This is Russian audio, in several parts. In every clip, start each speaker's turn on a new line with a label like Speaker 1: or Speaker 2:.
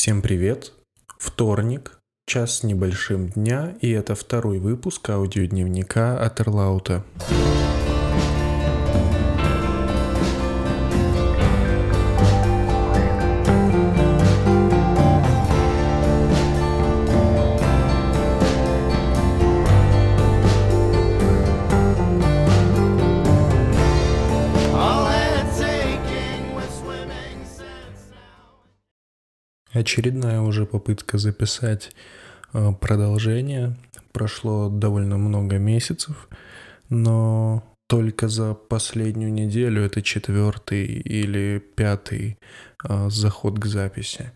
Speaker 1: Всем привет! Вторник, час с небольшим дня, и это второй выпуск аудиодневника от Эрлаута.
Speaker 2: All
Speaker 1: Очередная уже попытка записать э, продолжение. Прошло довольно много месяцев, но только за последнюю неделю, это четвертый или пятый э, заход к записи.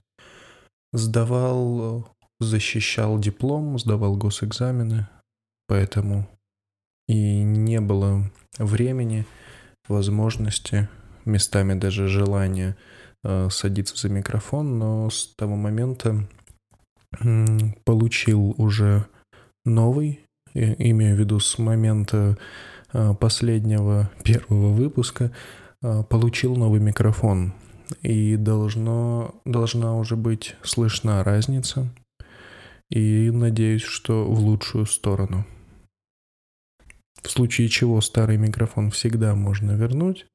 Speaker 1: Сдавал, э, защищал диплом, сдавал госэкзамены, поэтому и не было времени, возможности, местами даже желания садиться за микрофон, но с того момента получил уже новый, э, имею в виду с момента э, последнего первого выпуска, э, получил новый микрофон. И должно, должна уже быть слышна разница. И надеюсь, что в лучшую сторону. В случае чего старый микрофон всегда можно вернуть.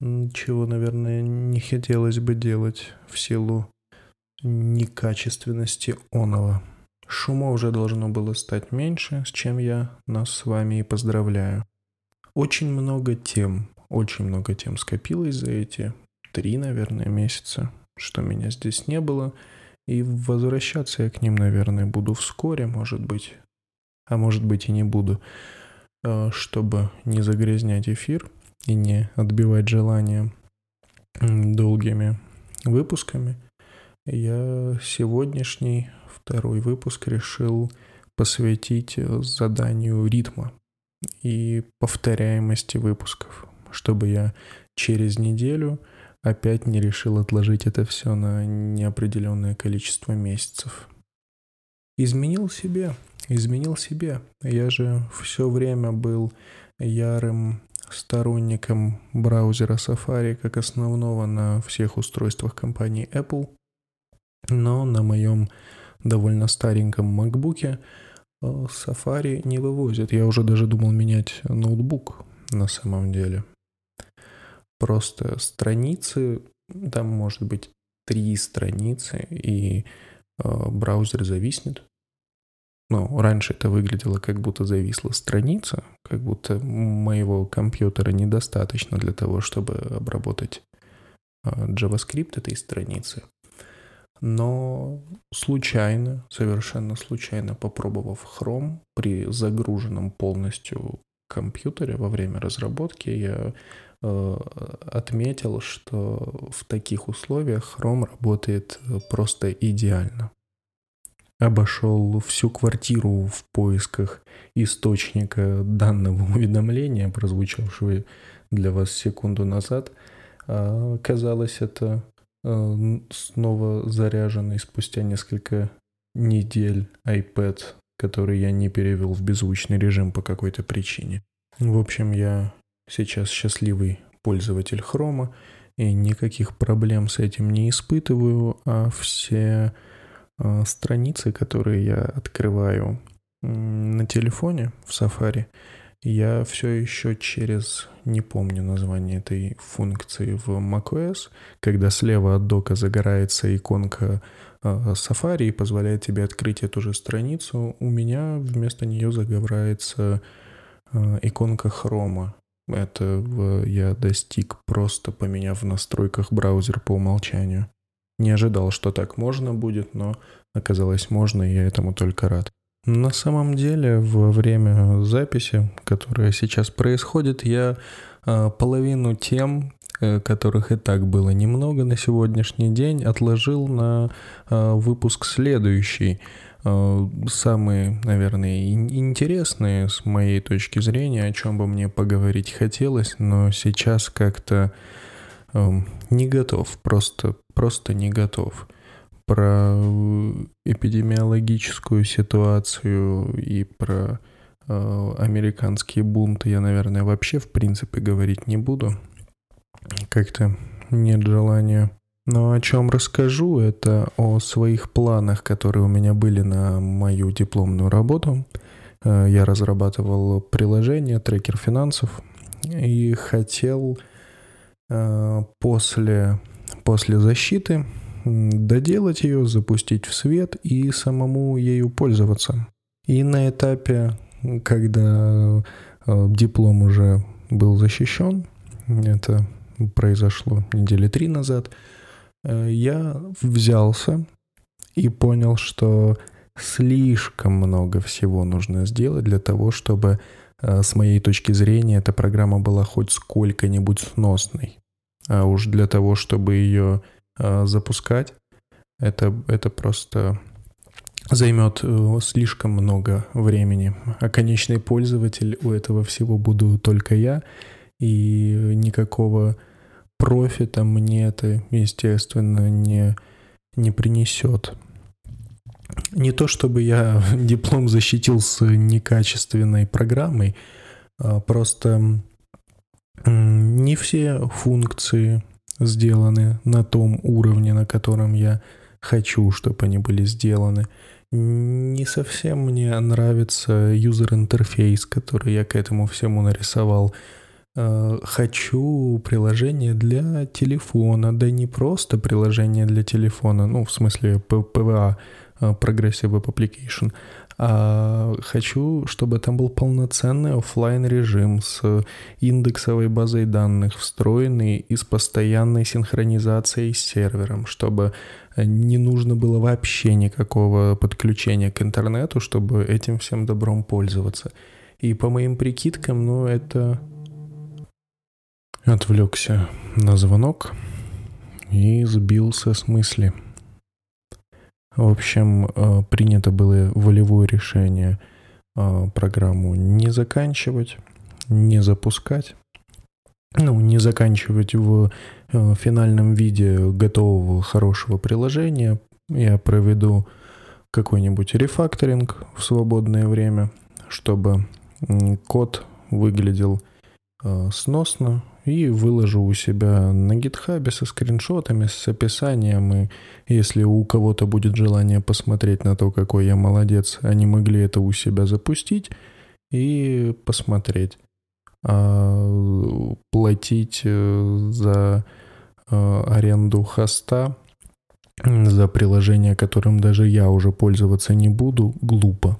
Speaker 1: Чего, наверное, не хотелось бы делать в силу некачественности оного. Шума уже должно было стать меньше, с чем я нас с вами и поздравляю. Очень много тем, очень много тем скопилось за эти три, наверное, месяца, что меня здесь не было. И возвращаться я к ним, наверное, буду вскоре, может быть. А может быть и не буду, э, чтобы не загрязнять эфир и не отбивать желание м, долгими выпусками. Я сегодняшний второй выпуск решил посвятить э, заданию ритма и повторяемости выпусков, чтобы я через неделю опять не решил отложить это все на неопределенное количество месяцев. Изменил себе, изменил себе. Я же все время был ярым сторонником браузера Safari как основного на всех устройствах компании Apple. Но на моем довольно стареньком MacBook э, Safari не вывозит. Я уже даже думал менять ноутбук на самом деле. Просто страницы, там может быть три страницы, и э, браузер зависнет. Ну, раньше это выглядело, как будто зависла страница, как будто моего компьютера недостаточно для того, чтобы обработать э, JavaScript этой страницы. Но случайно, совершенно случайно попробовав Chrome при загруженном полностью компьютере во время разработки, я э, отметил, что в таких условиях Chrome работает просто идеально. Обошел всю квартиру в поисках источника данного уведомления, прозвучавшего для вас секунду назад. А, Оказалось, это э, снова заряженный спустя несколько недель iPad, который я не перевел в беззвучный режим по какой-то причине. В общем, я сейчас счастливый пользователь хрома и никаких проблем с этим не испытываю, а все страницы, которые я открываю на телефоне в Safari, я все еще через, не помню название этой функции в macOS, когда слева от дока загорается иконка э, Safari и позволяет тебе открыть эту же страницу, у меня вместо нее загорается э, иконка хрома. Это я достиг просто поменяв в настройках браузер по умолчанию. Не ожидал, что так можно будет, но оказалось можно, и я этому только рад. На самом деле, во время записи, которая сейчас происходит, я э, половину тем, э, которых и так было немного на сегодняшний день, отложил на э, выпуск следующий. Э, Самые, наверное, ин- интересные с моей точки зрения, о чем бы мне поговорить хотелось, но сейчас как-то эм, не готов, просто, просто не готов про э, эпидемиологическую ситуацию и про э, американские бунты я, наверное, вообще в принципе говорить не буду. Как-то нет желания Но о чем расскажу, это о своих планах, которые у меня были на мою дипломную работу. Э, Я разрабатывал приложение, трекер финансов, и хотел э, после, после защиты доделать ее, запустить в свет и самому ею пользоваться. И на этапе, когда э, диплом уже был защищен, это произошло недели три назад, э, я взялся и понял, что слишком много всего нужно сделать для того, чтобы э, с моей точки зрения эта программа была хоть сколько-нибудь сносной. А уж для того, чтобы ее э, запускать, это, это просто займет э, слишком много времени. А конечный пользователь у этого всего буду только я, и никакого профита мне это, естественно, не, не принесет. Не то чтобы я диплом защитил с некачественной программой, а просто не все функции сделаны на том уровне, на котором я хочу, чтобы они были сделаны. Не совсем мне нравится user interface, который я к этому всему нарисовал. Э, Хочу приложение для телефона, да не просто приложение для телефона, ну, в смысле э, Progressive Web Application, а хочу, чтобы там был полноценный оффлайн режим с индексовой базой данных, встроенный и с постоянной синхронизацией с сервером, чтобы не нужно было вообще никакого подключения к интернету, чтобы этим всем добром пользоваться. И по моим прикидкам, ну, это... Отвлекся на звонок и сбился с мысли. В общем, э, принято было волевое решение э, программу не заканчивать, не запускать. Ну, не заканчивать в э, финальном виде готового хорошего приложения. Я проведу какой-нибудь рефакторинг в свободное время, чтобы код выглядел сносно и выложу у себя на гитхабе со скриншотами, с описанием. И если у кого-то будет желание посмотреть на то, какой я молодец, они могли это у себя запустить и посмотреть. А платить э, за э, аренду хоста, за приложение, которым даже я уже пользоваться не буду, глупо.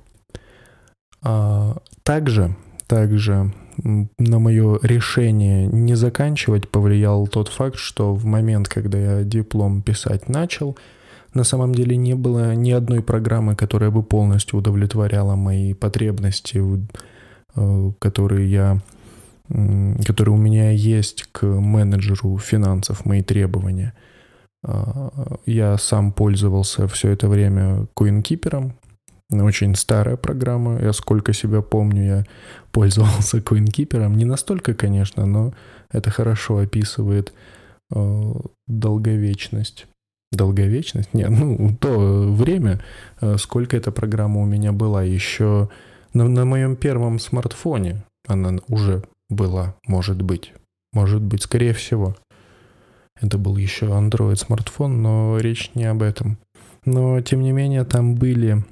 Speaker 1: А также, также на мое решение не заканчивать повлиял тот факт, что в момент, когда я диплом писать начал, на самом деле не было ни одной программы, которая бы полностью удовлетворяла мои потребности, э, которые я которые у меня есть к менеджеру финансов, мои требования. А, Я сам пользовался все это время CoinKeeper, очень старая программа. Я сколько себя помню, я пользовался CoinKeeper. Не настолько, конечно, но это хорошо описывает э, долговечность. Долговечность? Нет, ну, то время, э, сколько эта программа у меня была. Еще на, на моем первом смартфоне она уже была, может быть. Может быть, скорее всего. Это был еще Android смартфон, но речь не об этом. Но, тем не менее, там были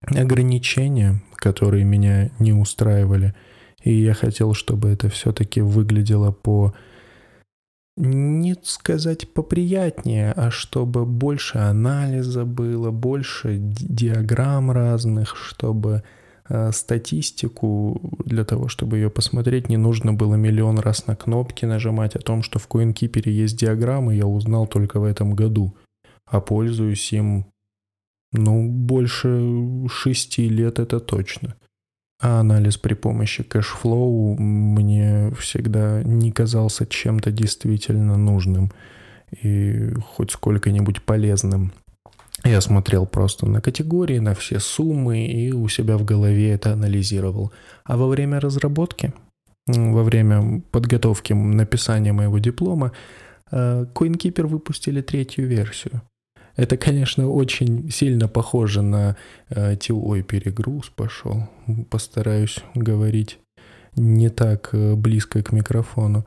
Speaker 1: ограничения, которые меня не устраивали. И я хотел, чтобы это все-таки выглядело по... Не сказать поприятнее, а чтобы больше анализа было, больше ди- диаграмм разных, чтобы э, статистику для того, чтобы ее посмотреть, не нужно было миллион раз на кнопки нажимать. О том, что в CoinKeeper есть диаграммы, я узнал только в этом году. А пользуюсь им, ну, больше шести лет это точно. А анализ при помощи cash flow мне всегда не казался чем-то действительно нужным и хоть сколько-нибудь полезным. Я смотрел просто на категории, на все суммы и у себя в голове это анализировал. А во время разработки, во время подготовки написания моего диплома, э, CoinKeeper выпустили третью версию. Это, конечно, очень сильно похоже на э, перегруз пошел. Постараюсь говорить не так э, близко к микрофону.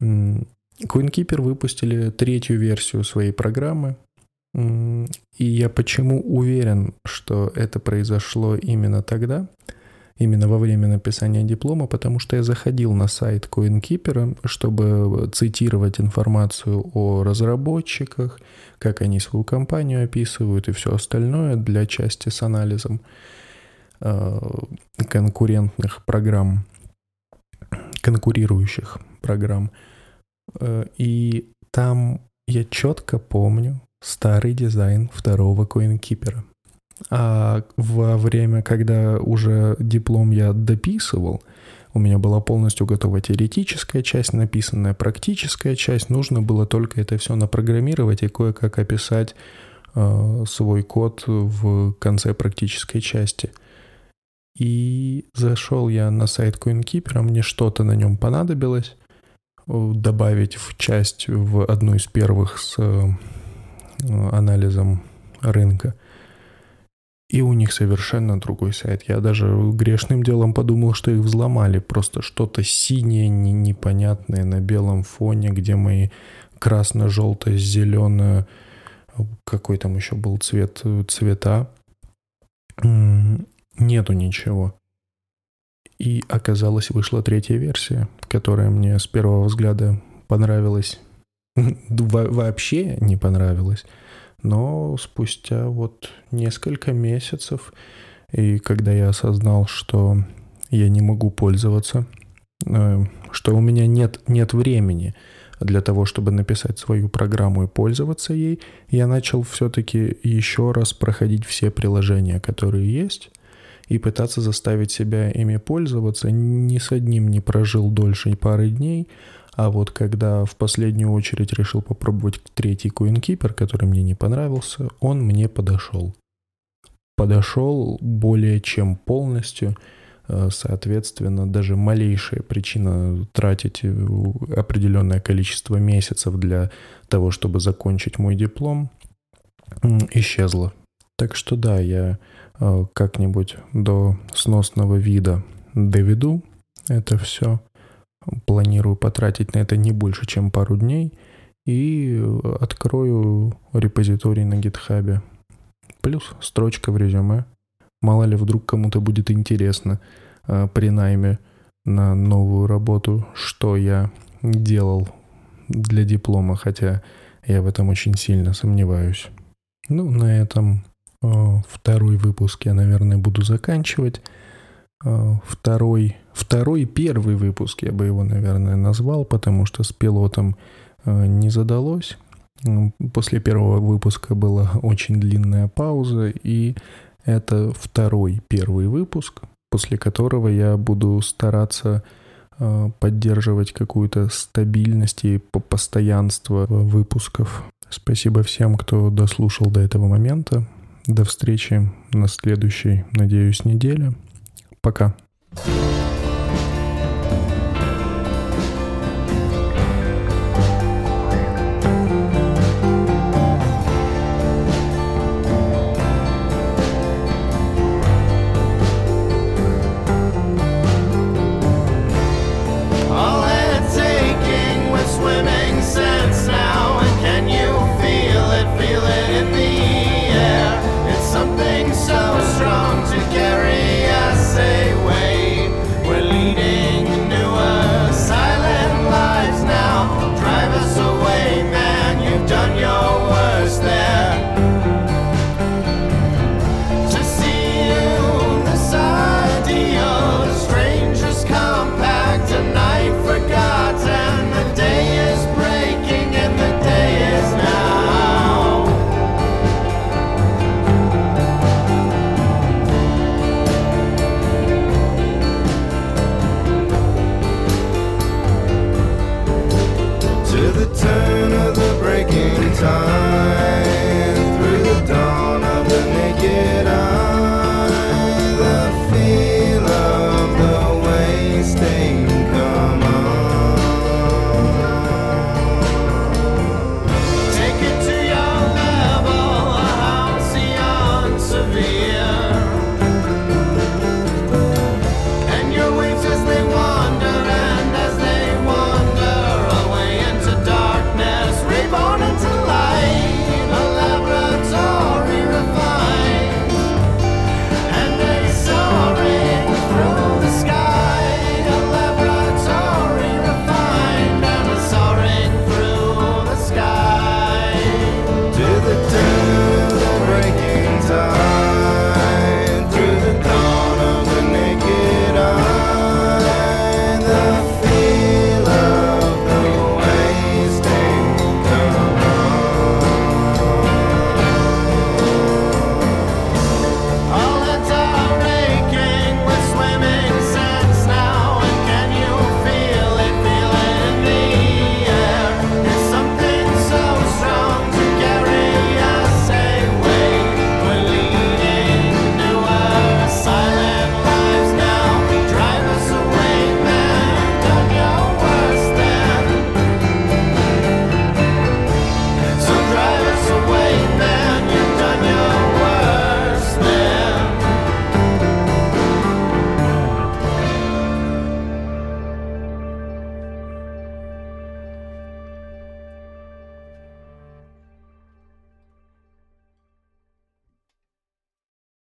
Speaker 1: CoinKeeper выпустили третью версию своей программы. И я почему уверен, что это произошло именно тогда, именно во время написания диплома, потому что я заходил на сайт CoinKeeper, чтобы цитировать информацию о разработчиках, как они свою компанию описывают и все остальное для части с анализом э, конкурентных программ, конкурирующих программ. Э, И там я четко помню старый дизайн второго CoinKeeper. А во время, когда уже диплом я дописывал, у меня была полностью готова теоретическая часть, написанная практическая часть. Нужно было только это все напрограммировать и кое-как описать э, свой код в конце практической части. И зашел я на сайт CoinKeeper, мне что-то на нем понадобилось э, добавить в часть в одну из первых с э, анализом рынка. И у них совершенно другой сайт. Я даже грешным делом подумал, что их взломали. Просто что-то синее, не- непонятное на белом фоне, где мои красно-желтое, зеленое, какой там еще был цвет, цвета. Нету ничего. И оказалось, вышла третья версия, которая мне с первого взгляда понравилась. Во- Вообще не понравилась. Но спустя вот несколько месяцев, и когда я осознал, что я не могу пользоваться, э, что у меня нет, нет времени для того, чтобы написать свою программу и пользоваться ей, я начал все-таки еще раз проходить все приложения, которые есть, и пытаться заставить себя ими пользоваться. Ни с одним не прожил дольше пары дней, а вот когда в последнюю очередь решил попробовать третий CoinKeeper, который мне не понравился, он мне подошел. Подошел более чем полностью, э, соответственно, даже малейшая причина тратить э, определенное количество месяцев для того, чтобы закончить мой диплом, исчезла. Так что да, я э, как-нибудь до сносного вида доведу это все. Планирую потратить на это не больше, чем пару дней. И открою репозиторий на гитхабе. Плюс строчка в резюме. Мало ли вдруг кому-то будет интересно э, при найме на новую работу, что я делал для диплома, хотя я в этом очень сильно сомневаюсь. Ну, на этом э, второй выпуск я, наверное, буду заканчивать. Э, Второй, второй первый выпуск я бы его, наверное, назвал, потому что с пилотом э, не задалось. После первого выпуска была очень длинная пауза, и это второй первый выпуск, после которого я буду стараться э, поддерживать какую-то стабильность и по- постоянство выпусков. Спасибо всем, кто дослушал до этого момента. До встречи на следующей, надеюсь, неделе. Пока.